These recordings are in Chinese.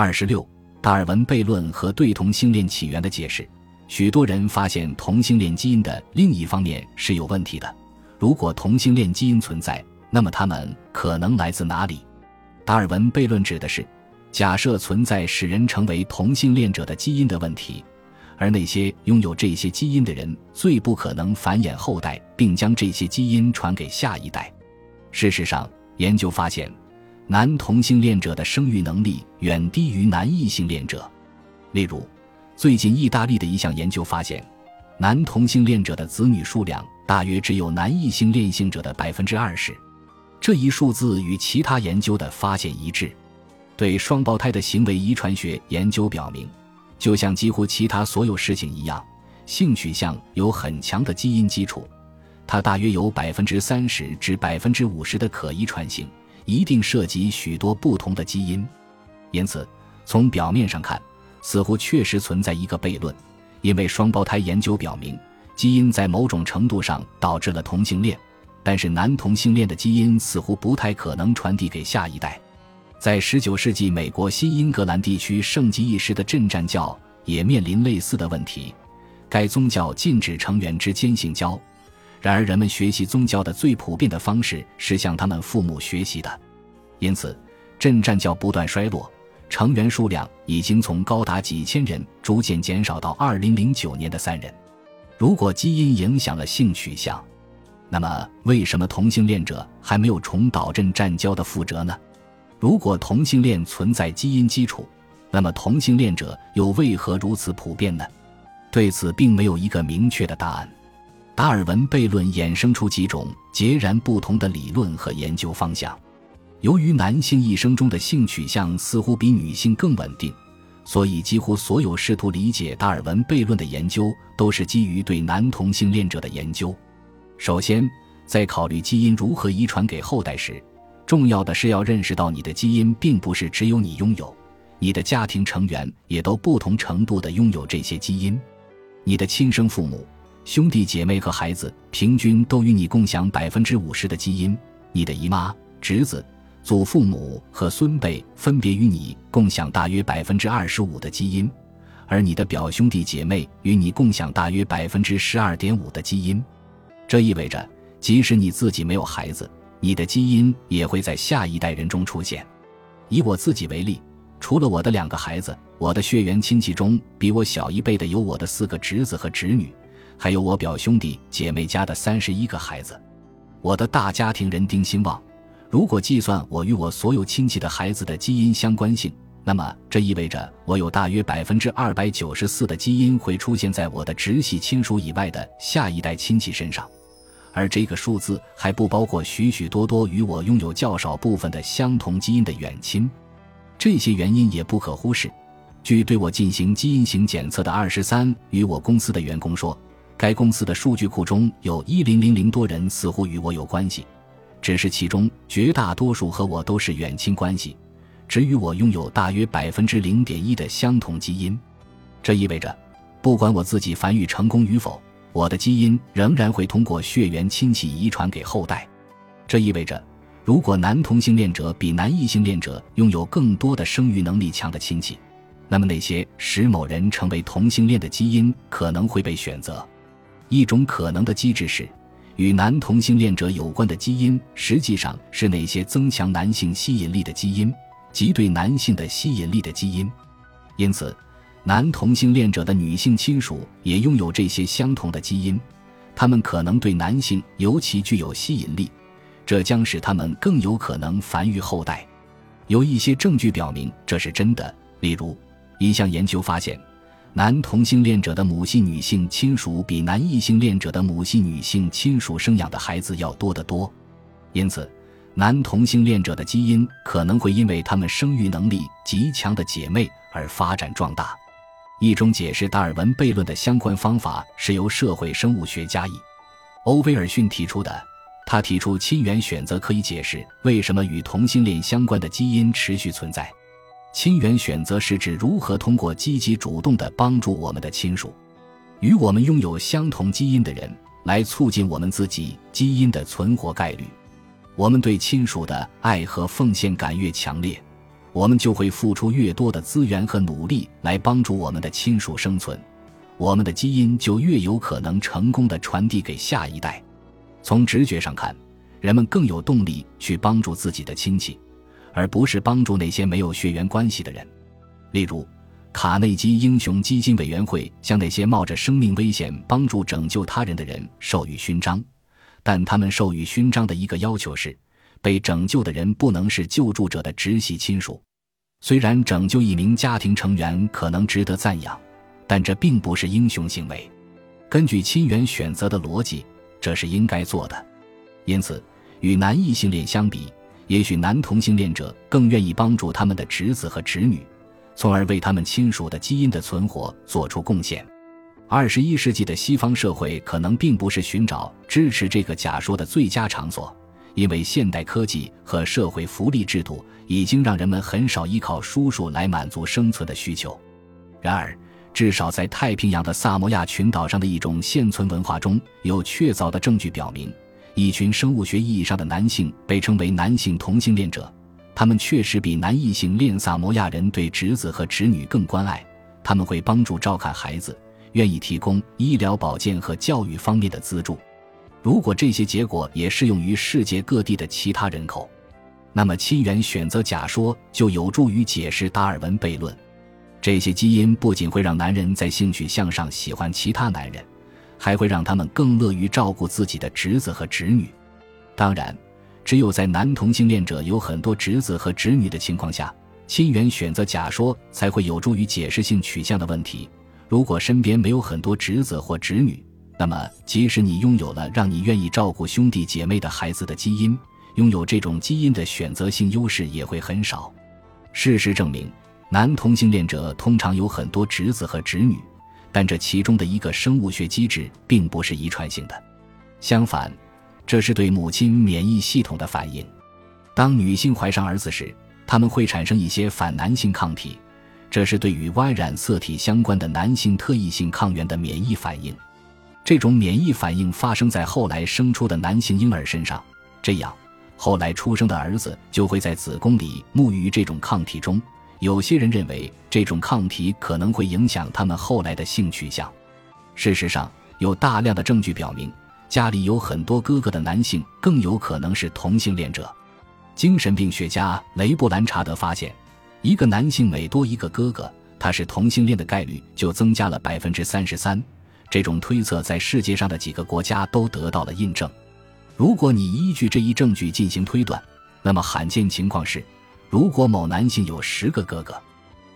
二十六，达尔文悖论和对同性恋起源的解释。许多人发现同性恋基因的另一方面是有问题的。如果同性恋基因存在，那么它们可能来自哪里？达尔文悖论指的是，假设存在使人成为同性恋者的基因的问题，而那些拥有这些基因的人最不可能繁衍后代，并将这些基因传给下一代。事实上，研究发现，男同性恋者的生育能力远低于男异性恋者。例如，最近意大利的一项研究发现，男同性恋者的子女数量大约只有男异性恋性者的百分之二十。这一数字与其他研究的发现一致。对双胞胎的行为遗传学研究表明，就像几乎其他所有事情一样，性取向有很强的基因基础，它大约有百分之三十至百分之五十的可遗传性，一定涉及许多不同的基因。因此，从表面上看，似乎确实存在一个悖论，因为双胞胎研究表明，基因在某种程度上导致了同性恋。但是男同性恋的基因似乎不太可能传递给下一代。在19世纪美国新英格兰地区盛极一时的镇战教也面临类似的问题。该宗教禁止成员之间性交，然而人们学习宗教的最普遍的方式是向他们父母学习的。因此，镇战教不断衰落，成员数量已经从高达几千人逐渐减少到2009年的三人。如果基因影响了性取向，那么，为什么同性恋者还没有重蹈镇战教的覆辙呢？如果同性恋存在基因基础，那么同性恋者又为何如此普遍呢？对此，并没有一个明确的答案。达尔文悖论衍生出几种截然不同的理论和研究方向。由于男性一生中的性取向似乎比女性更稳定，所以几乎所有试图理解达尔文悖论的研究都是基于对男同性恋者的研究。首先，在考虑基因如何遗传给后代时，重要的是要认识到你的基因并不是只有你拥有，你的家庭成员也都不同程度的拥有这些基因。你的亲生父母、兄弟姐妹和孩子平均都与你共享百分之五十的基因，你的姨妈、侄子、祖父母和孙辈分别与你共享大约百分之二十五的基因，而你的表兄弟姐妹与你共享大约百分之十二点五的基因。这意味着，即使你自己没有孩子，你的基因也会在下一代人中出现。以我自己为例，除了我的两个孩子，我的血缘亲戚中比我小一辈的有我的四个侄子和侄女，还有我表兄弟姐妹家的三十一个孩子。我的大家庭人丁兴旺。如果计算我与我所有亲戚的孩子的基因相关性，那么这意味着我有大约百分之二百九十四的基因会出现在我的直系亲属以外的下一代亲戚身上。而这个数字还不包括许许多多与我拥有较少部分的相同基因的远亲，这些原因也不可忽视。据对我进行基因型检测的二十三与我公司的员工说，该公司的数据库中有一零零零多人似乎与我有关系，只是其中绝大多数和我都是远亲关系，只与我拥有大约百分之零点一的相同基因。这意味着，不管我自己繁育成功与否。我的基因仍然会通过血缘亲戚遗传给后代，这意味着，如果男同性恋者比男异性恋者拥有更多的生育能力强的亲戚，那么那些使某人成为同性恋的基因可能会被选择。一种可能的机制是，与男同性恋者有关的基因实际上是那些增强男性吸引力的基因，即对男性的吸引力的基因，因此。男同性恋者的女性亲属也拥有这些相同的基因，他们可能对男性尤其具有吸引力，这将使他们更有可能繁育后代。有一些证据表明这是真的，例如，一项研究发现，男同性恋者的母系女性亲属比男异性恋者的母系女性亲属生养的孩子要多得多。因此，男同性恋者的基因可能会因为他们生育能力极强的姐妹而发展壮大。一种解释达尔文悖论的相关方法是由社会生物学家伊欧威尔逊提出的。他提出亲缘选择可以解释为什么与同性恋相关的基因持续存在。亲缘选择是指如何通过积极主动的帮助我们的亲属，与我们拥有相同基因的人，来促进我们自己基因的存活概率。我们对亲属的爱和奉献感越强烈，我们就会付出越多的资源和努力来帮助我们的亲属生存，我们的基因就越有可能成功的传递给下一代。从直觉上看，人们更有动力去帮助自己的亲戚，而不是帮助那些没有血缘关系的人。例如，卡内基英雄基金委员会将那些冒着生命危险帮助拯救他人的人授予勋章，但他们授予勋章的一个要求是。被拯救的人不能是救助者的直系亲属。虽然拯救一名家庭成员可能值得赞扬，但这并不是英雄行为。根据亲缘选择的逻辑，这是应该做的。因此，与男异性恋相比，也许男同性恋者更愿意帮助他们的侄子和侄女，从而为他们亲属的基因的存活做出贡献。二十一世纪的西方社会可能并不是寻找支持这个假说的最佳场所。因为现代科技和社会福利制度已经让人们很少依靠叔叔来满足生存的需求。然而，至少在太平洋的萨摩亚群岛上的一种现存文化中有确凿的证据表明，一群生物学意义上的男性被称为男性同性恋者。他们确实比男异性恋萨摩亚人对侄子和侄女更关爱，他们会帮助照看孩子，愿意提供医疗保健和教育方面的资助。如果这些结果也适用于世界各地的其他人口，那么亲缘选择假说就有助于解释达尔文悖论。这些基因不仅会让男人在性取向上喜欢其他男人，还会让他们更乐于照顾自己的侄子和侄女。当然，只有在男同性恋者有很多侄子和侄女的情况下，亲缘选择假说才会有助于解释性取向的问题。如果身边没有很多侄子或侄女，那么，即使你拥有了让你愿意照顾兄弟姐妹的孩子的基因，拥有这种基因的选择性优势也会很少。事实证明，男同性恋者通常有很多侄子和侄女，但这其中的一个生物学机制并不是遗传性的。相反，这是对母亲免疫系统的反应。当女性怀上儿子时，他们会产生一些反男性抗体，这是对与 Y 染色体相关的男性特异性抗原的免疫反应。这种免疫反应发生在后来生出的男性婴儿身上，这样后来出生的儿子就会在子宫里沐浴于这种抗体中。有些人认为这种抗体可能会影响他们后来的性取向。事实上，有大量的证据表明，家里有很多哥哥的男性更有可能是同性恋者。精神病学家雷布兰查德发现，一个男性每多一个哥哥，他是同性恋的概率就增加了百分之三十三。这种推测在世界上的几个国家都得到了印证。如果你依据这一证据进行推断，那么罕见情况是，如果某男性有十个哥哥，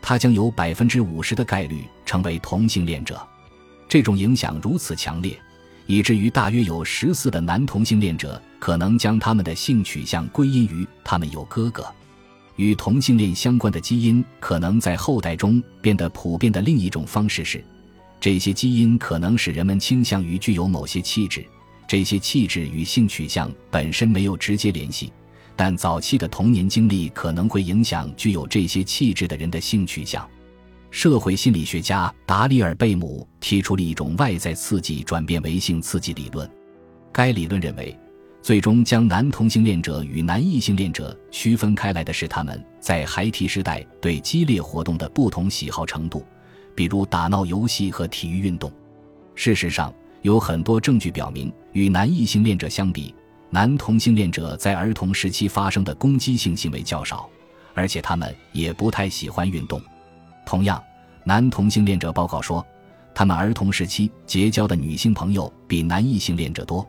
他将有百分之五十的概率成为同性恋者。这种影响如此强烈，以至于大约有十四的男同性恋者可能将他们的性取向归因于他们有哥哥。与同性恋相关的基因可能在后代中变得普遍的另一种方式是。这些基因可能使人们倾向于具有某些气质，这些气质与性取向本身没有直接联系，但早期的童年经历可能会影响具有这些气质的人的性取向。社会心理学家达里尔贝姆提出了一种外在刺激转变为性刺激理论，该理论认为，最终将男同性恋者与男异性恋者区分开来的是他们在孩提时代对激烈活动的不同喜好程度。比如打闹游戏和体育运动。事实上，有很多证据表明，与男异性恋者相比，男同性恋者在儿童时期发生的攻击性行为较少，而且他们也不太喜欢运动。同样，男同性恋者报告说，他们儿童时期结交的女性朋友比男异性恋者多，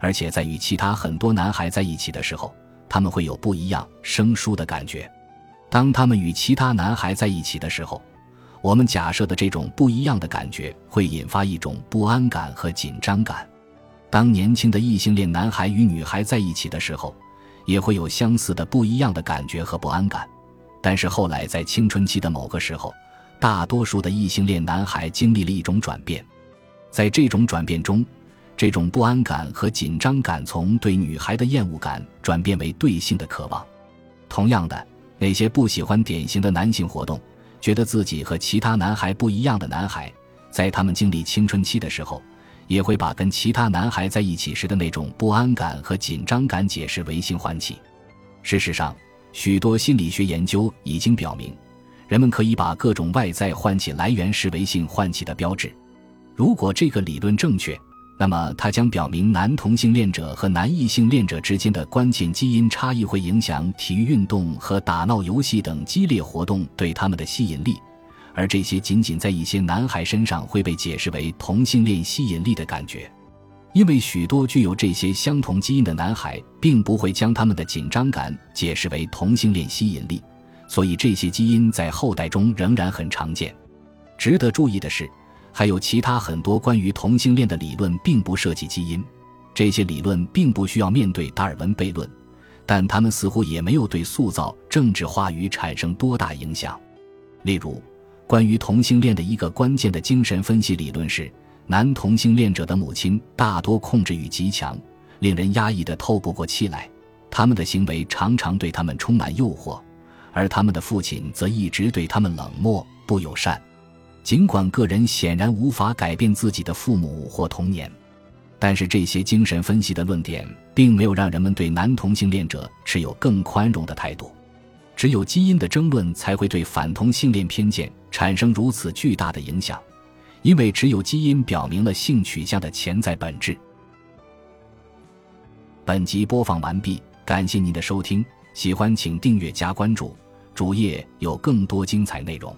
而且在与其他很多男孩在一起的时候，他们会有不一样生疏的感觉。当他们与其他男孩在一起的时候，我们假设的这种不一样的感觉会引发一种不安感和紧张感。当年轻的异性恋男孩与女孩在一起的时候，也会有相似的不一样的感觉和不安感。但是后来在青春期的某个时候，大多数的异性恋男孩经历了一种转变，在这种转变中，这种不安感和紧张感从对女孩的厌恶感转变为对性的渴望。同样的，那些不喜欢典型的男性活动。觉得自己和其他男孩不一样的男孩，在他们经历青春期的时候，也会把跟其他男孩在一起时的那种不安感和紧张感解释为性唤起。事实上，许多心理学研究已经表明，人们可以把各种外在唤起来源视为性唤起的标志。如果这个理论正确，那么它将表明男同性恋者和男异性恋者之间的关键基因差异会影响体育运动和打闹游戏等激烈活动对他们的吸引力，而这些仅仅在一些男孩身上会被解释为同性恋吸引力的感觉。因为许多具有这些相同基因的男孩并不会将他们的紧张感解释为同性恋吸引力，所以这些基因在后代中仍然很常见。值得注意的是，还有其他很多关于同性恋的理论并不涉及基因，这些理论并不需要面对达尔文悖论，但他们似乎也没有对塑造政治话语产生多大影响。例如，关于同性恋的一个关键的精神分析理论是。男同性恋者的母亲大多控制欲极强，令人压抑的透不过气来。他们的行为常常对他们充满诱惑，而他们的父亲则一直对他们冷漠不友善。尽管个人显然无法改变自己的父母或童年，但是这些精神分析的论点并没有让人们对男同性恋者持有更宽容的态度。只有基因的争论才会对反同性恋偏见产生如此巨大的影响。因为只有基因表明了性取向的潜在本质。本集播放完毕，感谢您的收听，喜欢请订阅加关注，主页有更多精彩内容。